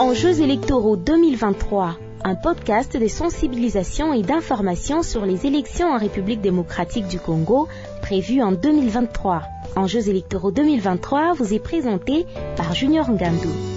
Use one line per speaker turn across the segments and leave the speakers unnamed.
Enjeux électoraux 2023, un podcast de sensibilisation et d'information sur les élections en République démocratique du Congo prévues en 2023. Enjeux électoraux 2023 vous est présenté par Junior Ngandou.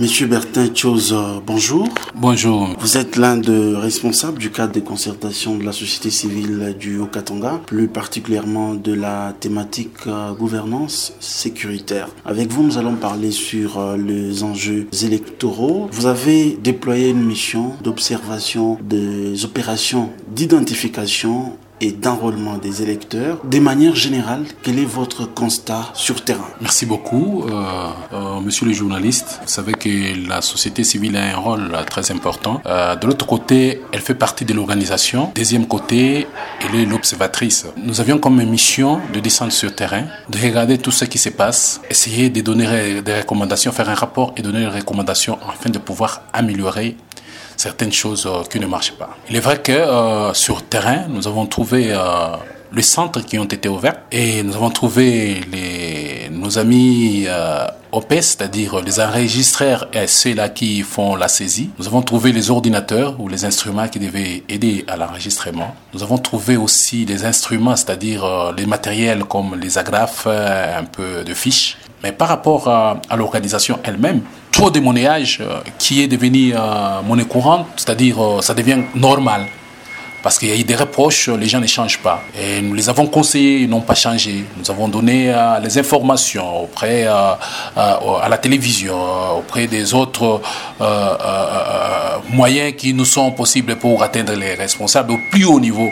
Monsieur Bertin Chose, bonjour.
Bonjour.
Vous êtes l'un des responsables du cadre de concertation de la société civile du Haut-Katanga, plus particulièrement de la thématique euh, gouvernance sécuritaire. Avec vous, nous allons parler sur euh, les enjeux électoraux. Vous avez déployé une mission d'observation des opérations d'identification et d'enrôlement des électeurs. De manière générale, quel est votre constat sur terrain?
Merci beaucoup, euh, euh, monsieur le journaliste. Vous savez que la société civile a un rôle très important. Euh, de l'autre côté, elle fait partie de l'organisation. Deuxième côté, elle est l'observatrice. Nous avions comme mission de descendre sur terrain, de regarder tout ce qui se passe, essayer de donner des recommandations, faire un rapport et donner des recommandations afin de pouvoir améliorer certaines choses euh, qui ne marchent pas. Il est vrai que euh, sur terrain, nous avons trouvé euh, les centres qui ont été ouverts et nous avons trouvé les, nos amis euh, OPES, c'est-à-dire les enregistreurs et ceux-là qui font la saisie. Nous avons trouvé les ordinateurs ou les instruments qui devaient aider à l'enregistrement. Nous avons trouvé aussi les instruments, c'est-à-dire les matériels comme les agrafes, un peu de fiches. Mais par rapport à, l'organisation elle-même, trop de monnayage euh, qui est devenu euh, monnaie courante, c'est-à-dire euh, ça devient normal. Parce qu'il y a eu des reproches, les gens ne changent pas. Et nous les avons conseillés, ils n'ont pas changé. Nous avons donné les informations auprès euh, à la télévision, auprès des autres moyens qui nous sont possibles pour atteindre les responsables au plus haut niveau.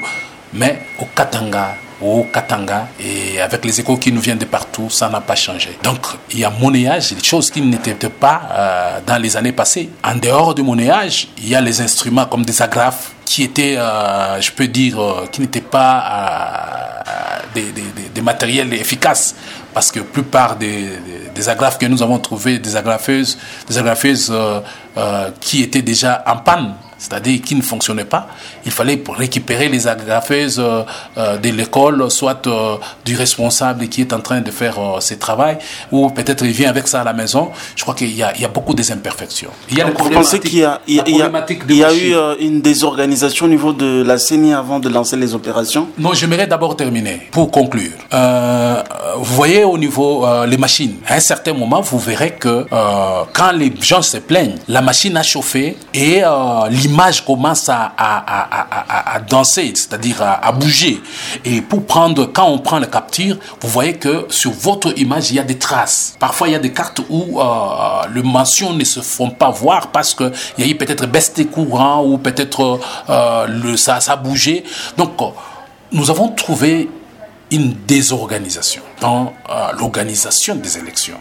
Mais au Katanga, au Katanga, et avec les échos qui nous viennent de partout, ça n'a pas changé. Donc, il y a monnayage, des choses qui n'étaient pas euh, dans les années passées. En dehors du monnayage, il y a les instruments comme des agrafes qui étaient, euh, je peux dire, euh, qui n'étaient pas des, des, des, matériels efficaces. Parce que la plupart des, des, agrafes que nous avons trouvées, des agrafeuses, des agrafeuses qui étaient déjà en panne, c'est-à-dire qui ne fonctionnaient pas. Il fallait récupérer les agrafeuses euh, euh, de l'école, soit euh, du responsable qui est en train de faire ce travail, ou peut-être il vient avec ça à la maison. Je crois qu'il y, y, a beaucoup des imperfections. Il y a
Donc, vous pensez qu'il y a, il y a, il y a, il y a eu une désorganisation au niveau de la CENI avant de lancer les opérations?
Non, j'aimerais d'abord terminer pour conclure. Euh, vous voyez au niveau euh, les machines, à un certain moment, vous verrez que euh, quand les gens se plaignent, la machine a chauffé et euh, l'image commence à, à, à, à, danser, c'est-à-dire à, bouger. Et pour prendre, quand on prend la capture, vous voyez que sur votre image, il y a des traces. Parfois, il y a des cartes où euh, les mentions ne se font pas voir parce qu'il y a eu peut-être baisse des courants ou peut-être euh, le, ça, ça a bougé. Donc, nous avons trouvé une désorganisation dans euh, l'organisation des élections.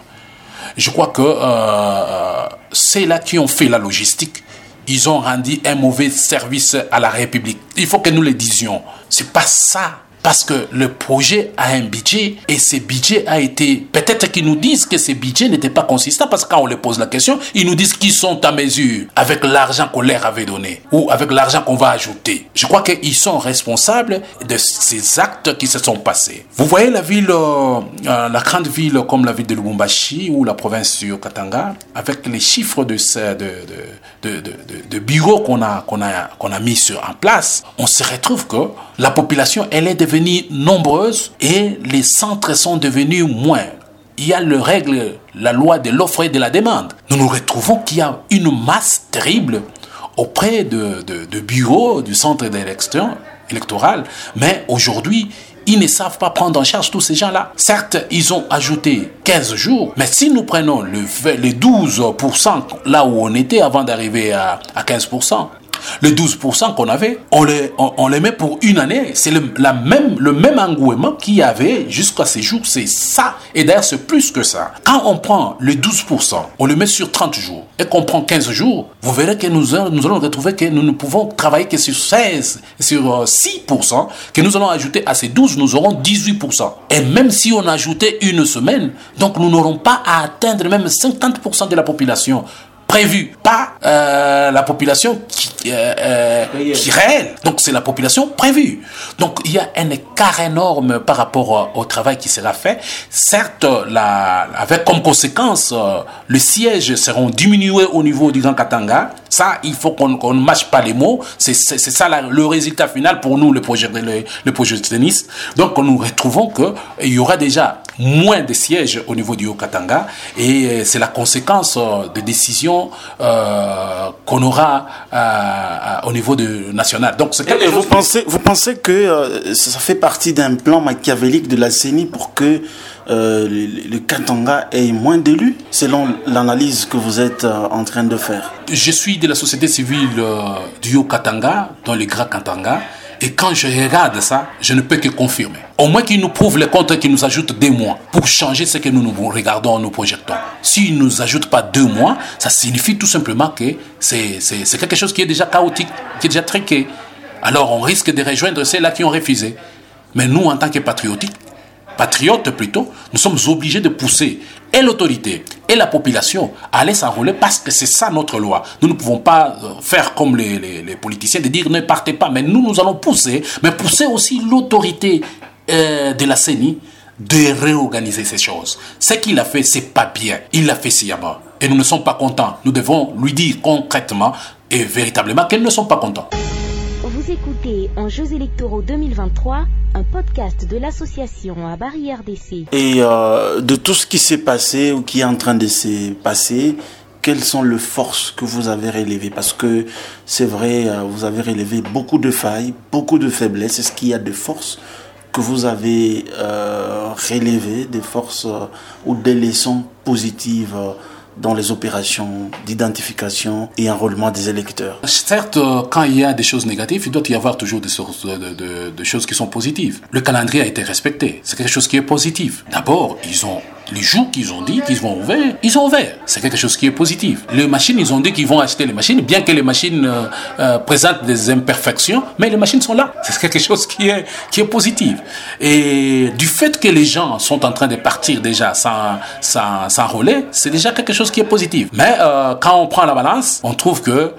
Je crois que euh, c'est là qui ont fait la logistique. Ils ont rendu un mauvais service à la République. Il faut que nous le disions. C'est pas ça parce que le projet a un budget et ce budget a été peut-être qu'ils nous disent que ce budget n'était pas consistant parce que quand on leur pose la question ils nous disent qu'ils sont à mesure avec l'argent qu'on leur avait donné ou avec l'argent qu'on va ajouter. Je crois qu'ils sont responsables de ces actes qui se sont passés. Vous voyez la ville euh, la grande ville comme la ville de Lubumbashi ou la province du Katanga avec les chiffres de, de, de, de, de, bureaux qu'on a, qu'on a, qu'on a mis sur, en place on se retrouve que la population elle est devenue nombreuses et les centres sont devenus moins. Il y a le règle, la loi de l'offre et de la demande. Nous nous retrouvons qu'il y a une masse terrible auprès de, de, bureaux du centre d'élection électorale, mais aujourd'hui, ils ne savent pas prendre en charge tous ces gens-là. Certes, ils ont ajouté 15 jours, mais si nous prenons le, les 12% là où on était avant d'arriver à, à 15%, les 12% qu'on avait, on les, on, les met pour une année. C'est le, la même, le même engouement qu'il y avait jusqu'à ces jours. C'est ça. Et d'ailleurs, c'est plus que ça. Quand on prend les 12%, on le met sur 30 jours et qu'on prend 15 jours, vous verrez que nous, nous allons retrouver que nous ne pouvons travailler que sur 16, sur 6%, que nous allons ajouter à ces 12, nous aurons 18%. Et même si on ajoutait une semaine, donc nous n'aurons pas à atteindre même 50% de la population prévue, pas euh, la population qui, euh, euh, qui réelle. Donc c'est la population prévue. Donc il y a un écart énorme par rapport au travail qui sera fait. Certes, la, avec comme conséquence, les sièges seront diminués au niveau du Grand Katanga. Ça, il faut qu'on ne mâche pas les mots. C'est ça le résultat final pour nous, le projet, le, le projet tennis. Donc nous retrouvons qu'il y aura déjà moins de sièges au niveau du Haut-Katanga et c'est la conséquence de décisions euh, qu'on aura euh, au niveau de, national.
Donc, et, vous, pensez, vous pensez que euh, ça fait partie d'un plan machiavélique de la CENI pour que le, Katanga ait moins d'élus, selon l'analyse que vous êtes en train de faire?
Je suis de la société civile du Haut-Katanga, dans le Grand Katanga. Et quand je regarde ça, je ne peux que confirmer. Au moins qu'ils nous prouvent les comptes qu'ils nous ajoutent des mois pour changer ce que nous nous regardons, nous projetons. S'ils ne nous ajoutent pas deux mois, ça signifie tout simplement que c'est quelque chose qui est déjà chaotique, qui est déjà triqué. Alors on risque de rejoindre ceux-là qui ont refusé. Mais nous, en tant que patriotiques, patriotes plutôt, nous sommes obligés de pousser et l'autorité et la population à aller s'enrôler parce que c'est ça notre loi. Nous ne pouvons pas euh, faire comme les, politiciens de dire ne partez pas, mais nous, nous allons pousser, mais pousser aussi l'autorité euh, de la CENI de réorganiser ces choses. Ce qu'il a fait, c'est pas bien. Il l'a fait sciemment. Et nous ne sommes pas contents. Nous devons lui dire concrètement et véritablement qu'elles ne sont pas contents.
Vous écoutez en Jeux électoraux 2023 un podcast de l'association à Barrière d'essai.
Et euh, de tout ce qui s'est passé ou qui est en train de se passer, quelles sont les forces que vous avez relevées? Parce que c'est vrai, euh, vous avez relevé beaucoup de failles, beaucoup de faiblesses. Est-ce qu'il y a des forces que vous avez euh, relevées, des forces euh, ou des leçons positives dans les opérations d'identification et enrôlement des électeurs.
Certes, quand il y a des choses négatives, il doit y avoir toujours des, choses qui sont positives. Le calendrier a été respecté. C'est quelque chose qui est positif. D'abord, ils ont les jours qu'ils ont dit qu'ils vont ouvrir, ils ont ouvert. C'est quelque chose qui est positif. Les machines, ils ont dit qu'ils vont acheter les machines, bien que les machines euh, euh, présentent des imperfections, mais les machines sont là. C'est quelque chose qui est, qui est positif. Et du fait que les gens sont en train de partir déjà sans, sans, sans relais, c'est déjà quelque chose qui est positif. Mais euh, quand on prend la balance, on trouve que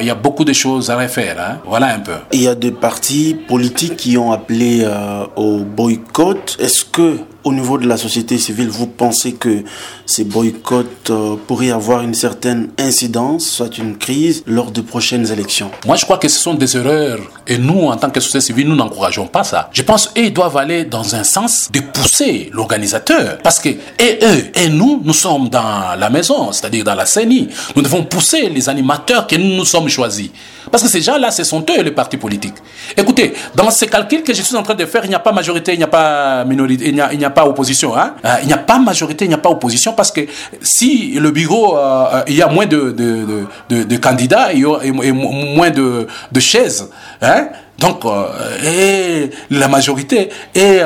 il y a beaucoup de choses à refaire. Hein. Voilà un peu.
Il y a des partis politiques qui ont appelé au boycott. Est-ce que au niveau de la société civile, vous pensez que ces boycotts euh, pourraient avoir une certaine incidence, soit une crise, lors de prochaines élections?
Moi, je crois que ce sont des erreurs. Et nous, en tant que société civile, nous n'encourageons pas ça. Je pense qu'ils doivent aller dans un sens de pousser l'organisateur. Parce que, et eux, et nous, nous sommes dans la maison, c'est-à-dire dans la CENI. Nous devons pousser les animateurs que nous nous sommes choisis. Parce que ces gens-là, ce sont eux les partis politiques. Écoutez, dans ces calculs que je suis en train de faire, il n'y a pas majorité, il n'y a pas minorité, il n'y a, pas opposition. Hein? Euh, il n'y a pas majorité, il n'y a pas opposition parce que si le bureau, euh, il y a moins de, de, de, de candidats et, moins de, chaises, hein? Donc, euh, et la majorité et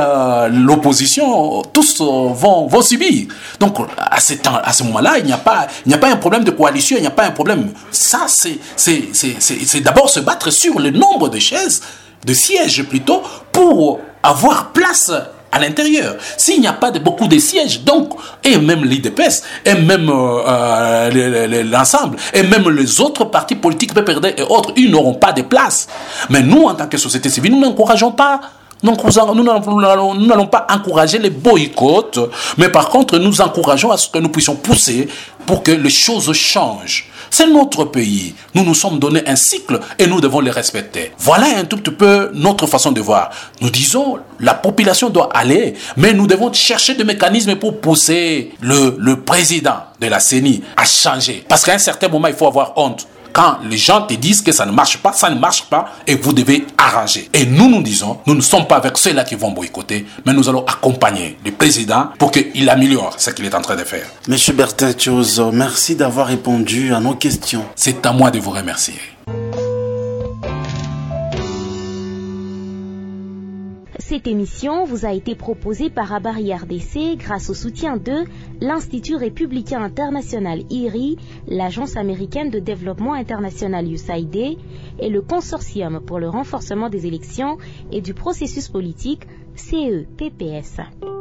l'opposition, tous vont, vont subir. Donc, à ce, temps, à ce moment-là, il n'y a, pas, il n'y a pas un problème de coalition, il n'y a pas un problème. Ça, c'est d'abord se battre sur le nombre de chaises, de sièges plutôt, pour avoir place à l'intérieur. S'il n'y a pas de, beaucoup de sièges, donc, et même l'IDPS, et même euh, euh, l'ensemble, et même les autres partis politiques, PPRD et autres, ils n'auront pas de place. Mais nous, en tant que société civile, nous n'encourageons pas nous n'allons pas encourager les boycotts, mais par contre nous encourageons à ce que nous puissions pousser pour que les choses changent. C'est notre pays. Nous nous sommes donné un cycle et nous devons les respecter. Voilà un tout petit peu notre façon de voir. Nous disons, la population doit aller, mais nous devons chercher des mécanismes pour pousser le, le président de la CENI à changer. Parce qu'à un certain moment, il faut avoir honte quand les gens te disent que ça ne marche pas, ça ne marche pas et vous devez arranger. Et nous, nous disons, nous ne sommes pas avec ceux-là qui vont boycotter, mais nous allons accompagner le président pour qu'il améliore ce qu'il est en train de faire.
Monsieur Bertin merci d'avoir répondu à nos questions.
C'est à moi de vous remercier.
Cette émission vous a été proposée par Abari RDC grâce au soutien de l'Institut républicain international IRI, l'Agence américaine de développement international USAID et le Consortium pour le renforcement des élections et du processus politique CEPPS.